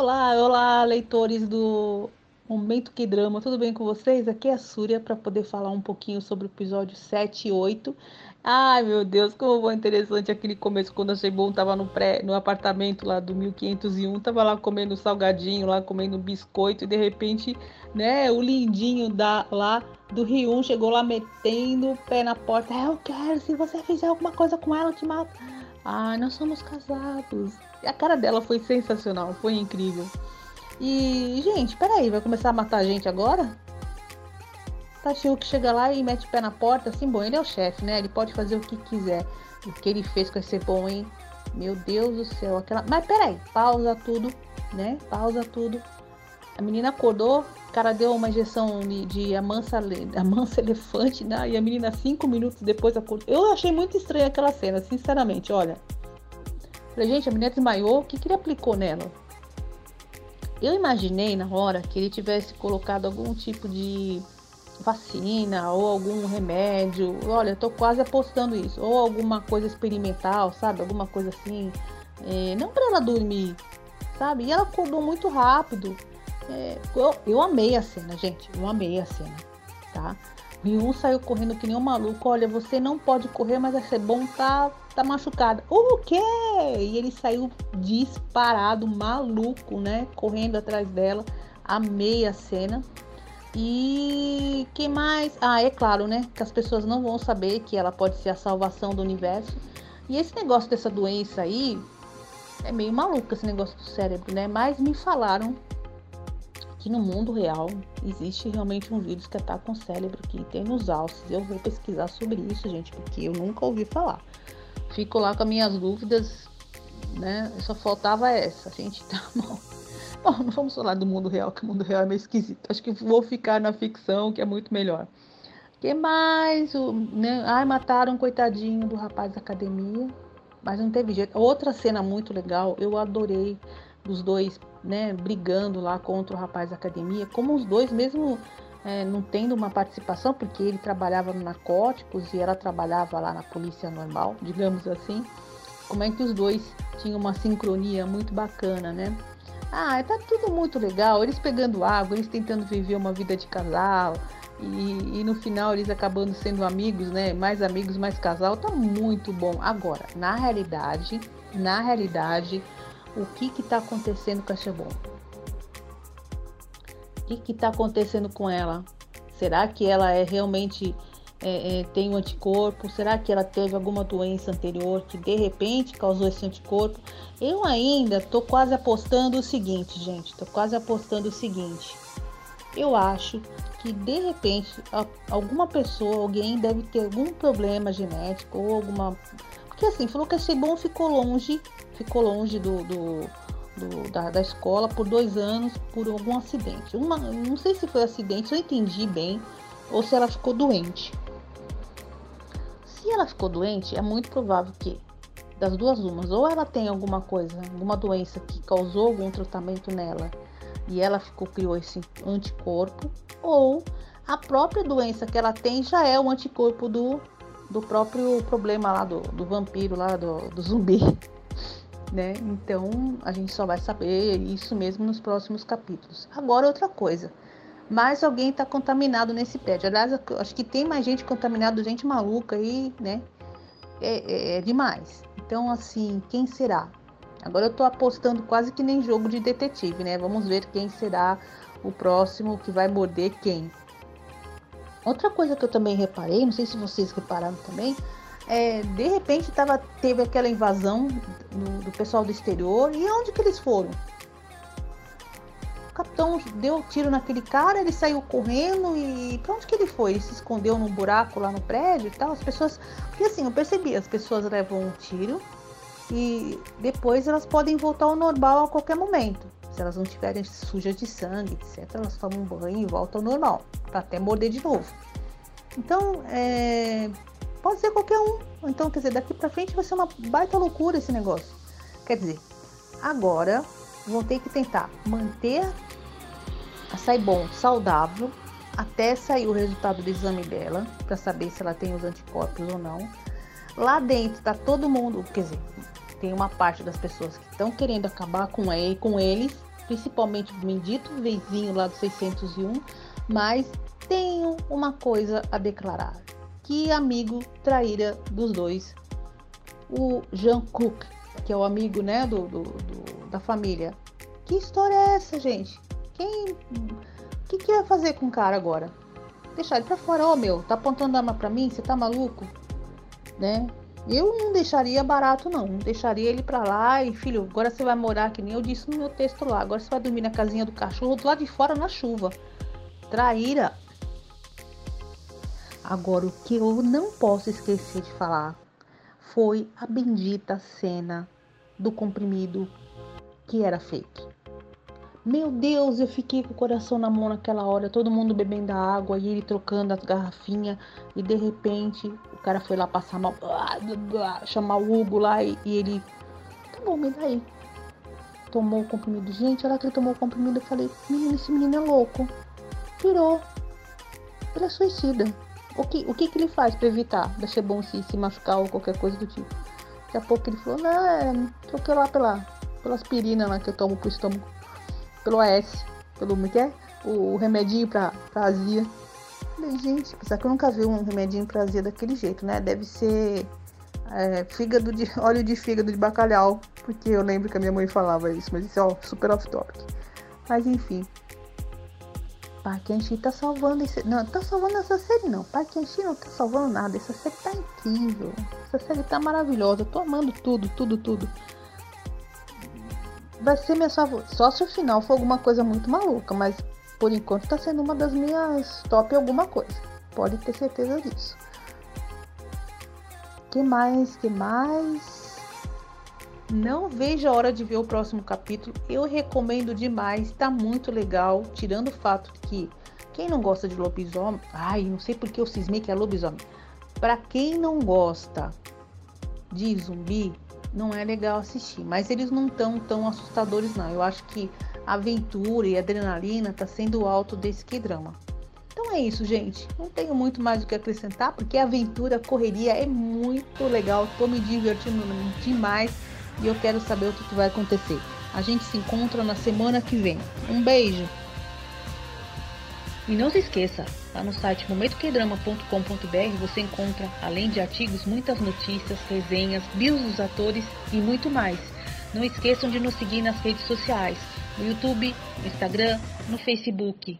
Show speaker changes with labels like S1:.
S1: Olá, olá, leitores do Momento Que Drama, tudo bem com vocês? Aqui é a Súria para poder falar um pouquinho sobre o episódio 7 e 8. Ai, meu Deus, como foi interessante aquele começo, quando achei bom, tava no, pré, no apartamento lá do 1501, tava lá comendo salgadinho, lá comendo biscoito, e de repente, né, o lindinho da, lá do Ryun chegou lá metendo o pé na porta. Eu quero, se você fizer alguma coisa com ela, eu te mato. Ai, nós somos casados. A cara dela foi sensacional, foi incrível. E, gente, peraí, vai começar a matar a gente agora? Tachio que chega lá e mete o pé na porta, assim, bom, ele é o chefe, né? Ele pode fazer o que quiser. O que ele fez com ser bom, hein? Meu Deus do céu, aquela. Mas peraí, pausa tudo, né? Pausa tudo. A menina acordou, o cara deu uma injeção de, de amansa, amansa elefante, né? E a menina, cinco minutos depois, acordou. Eu achei muito estranha aquela cena, sinceramente, olha. Falei, gente, a menina desmaiou, o que, que ele aplicou nela? Eu imaginei na hora que ele tivesse colocado algum tipo de vacina ou algum remédio. Olha, eu tô quase apostando isso. Ou alguma coisa experimental, sabe? Alguma coisa assim. É, não para ela dormir, sabe? E ela acordou muito rápido. É, eu, eu amei a cena, gente. Eu amei a cena, tá? Ryu saiu correndo que nem um maluco. Olha, você não pode correr, mas vai ser bom tá, tá machucada. O quê? E ele saiu disparado, maluco, né? Correndo atrás dela. Amei a cena. E que mais? Ah, é claro, né? Que as pessoas não vão saber que ela pode ser a salvação do universo. E esse negócio dessa doença aí é meio maluco esse negócio do cérebro, né? Mas me falaram que no mundo real existe realmente um vírus que ataca o cérebro que tem nos alces. Eu vou pesquisar sobre isso, gente, porque eu nunca ouvi falar. Fico lá com as minhas dúvidas, né? Só faltava essa, gente, tá bom. Bom, não vamos falar do mundo real, que o mundo real é meio esquisito. Acho que vou ficar na ficção, que é muito melhor. que mais? O, né? Ai, mataram coitadinho do rapaz da academia. Mas não teve jeito. Outra cena muito legal, eu adorei dos dois, né, brigando lá contra o rapaz da academia. Como os dois, mesmo é, não tendo uma participação, porque ele trabalhava no narcóticos e ela trabalhava lá na polícia normal, digamos assim. Como é que os dois tinham uma sincronia muito bacana, né? Ah, tá tudo muito legal. Eles pegando água, eles tentando viver uma vida de casal. E, e, no final eles acabando sendo amigos, né? Mais amigos, mais casal, tá muito bom. Agora, na realidade, na realidade, o que que tá acontecendo com a Shebon? Que que tá acontecendo com ela? Será que ela é realmente é, é, tem um anticorpo? Será que ela teve alguma doença anterior que de repente causou esse anticorpo? Eu ainda tô quase apostando o seguinte, gente, tô quase apostando o seguinte. Eu acho que de repente alguma pessoa, alguém deve ter algum problema genético ou alguma. Porque assim, falou que a Sebon ficou longe, ficou longe do, do, do da, da, escola por dois anos por algum acidente. Uma, não sei se foi acidente, eu entendi bem, ou se ela ficou doente. Se ela ficou doente, é muito provável que das duas umas, ou ela tem alguma coisa, alguma doença que causou algum tratamento nela e ela ficou criou esse anticorpo, ou a própria doença que ela tem já é o anticorpo do, do próprio problema lá do, do vampiro lá do, do zumbi, né? Então a gente só vai saber isso mesmo nos próximos capítulos. Agora outra coisa mais alguém está contaminado nesse prédio. Aliás, acho que tem mais gente contaminada, gente maluca aí, né? É, é, é demais. Então, assim, quem será? Agora eu estou apostando quase que nem jogo de detetive, né? Vamos ver quem será o próximo que vai morder quem. Outra coisa que eu também reparei, não sei se vocês repararam também, é, de repente tava, teve aquela invasão do, do pessoal do exterior e onde que eles foram? capitão deu tiro naquele cara, ele saiu correndo e pra onde que ele foi? Ele se escondeu num buraco lá no prédio e tal. As pessoas. Porque assim, eu percebi, as pessoas levam um tiro e depois elas podem voltar ao normal a qualquer momento. Se elas não estiverem sujas de sangue, etc., elas tomam um banho e voltam ao normal, para até morder de novo. Então, é, pode ser qualquer um. Então, quer dizer, daqui para frente vai ser uma baita loucura esse negócio. Quer dizer, agora vão ter que tentar manter a Saibon saudável até sair o resultado do exame dela, para saber se ela tem os anticorpos ou não. Lá dentro tá todo mundo, quer dizer, tem uma parte das pessoas que estão querendo acabar com, ele, com eles, principalmente do bendito vizinho lá do 601, mas tenho uma coisa a declarar. Que amigo traíra dos dois, o Jean Cook, que é o amigo né, do, do, do da família. Que história é essa, gente? Quem. O que, que vai fazer com o cara agora? Deixar ele pra fora, ó oh, meu, tá apontando arma pra mim? Você tá maluco? Né? Eu não deixaria barato, não. Deixaria ele pra lá e, filho, agora você vai morar, que nem eu disse no meu texto lá. Agora você vai dormir na casinha do cachorro do lado de fora na chuva. Traíra. Agora, o que eu não posso esquecer de falar foi a bendita cena do comprimido que era fake. Meu Deus, eu fiquei com o coração na mão naquela hora, todo mundo bebendo água e ele trocando as garrafinhas e de repente o cara foi lá passar mal, chamar o Hugo lá e, e ele, tá bom, me dá aí. Tomou o comprimido. Gente, olha que ele tomou o comprimido, eu falei, menino, esse menino é louco. Pirou. Ele é suicida. O que, o que, que ele faz para evitar ser bom se, se machucar ou qualquer coisa do tipo? Daqui a pouco ele falou, não, é, troquei lá pela, pela aspirina lá que eu tomo pro estômago pelo AS, pelo como é que é? O, o remedinho pra, pra azia. Falei, gente, apesar que eu nunca vi um remedinho pra azia daquele jeito, né? Deve ser é, fígado de óleo de fígado de bacalhau, porque eu lembro que a minha mãe falava isso, mas isso é ó, super off topic. Mas enfim. Parque Anchi tá salvando esse. Não, tá salvando essa série não. Parque Anchi não tá salvando nada. Essa série tá incrível. Essa série tá maravilhosa. Eu tô amando tudo, tudo, tudo vai ser minha favor. Só se o final for alguma coisa muito maluca, mas por enquanto tá sendo uma das minhas top alguma coisa. Pode ter certeza disso. Que mais? Que mais? Não vejo a hora de ver o próximo capítulo. Eu recomendo demais, tá muito legal, tirando o fato que quem não gosta de lobisomem, ai, não sei porque eu cismei que é lobisomem. Para quem não gosta de zumbi, não é legal assistir. Mas eles não estão tão assustadores, não. Eu acho que a aventura e a adrenalina tá sendo alto desse que drama. Então é isso, gente. Não tenho muito mais o que acrescentar, porque a aventura, a correria é muito legal. Tô me divertindo demais e eu quero saber o que vai acontecer. A gente se encontra na semana que vem. Um beijo! E não se esqueça, lá no site momentoquedrama.com.br você encontra, além de artigos, muitas notícias, resenhas, bios dos atores e muito mais. Não esqueçam de nos seguir nas redes sociais, no YouTube, no Instagram, no Facebook.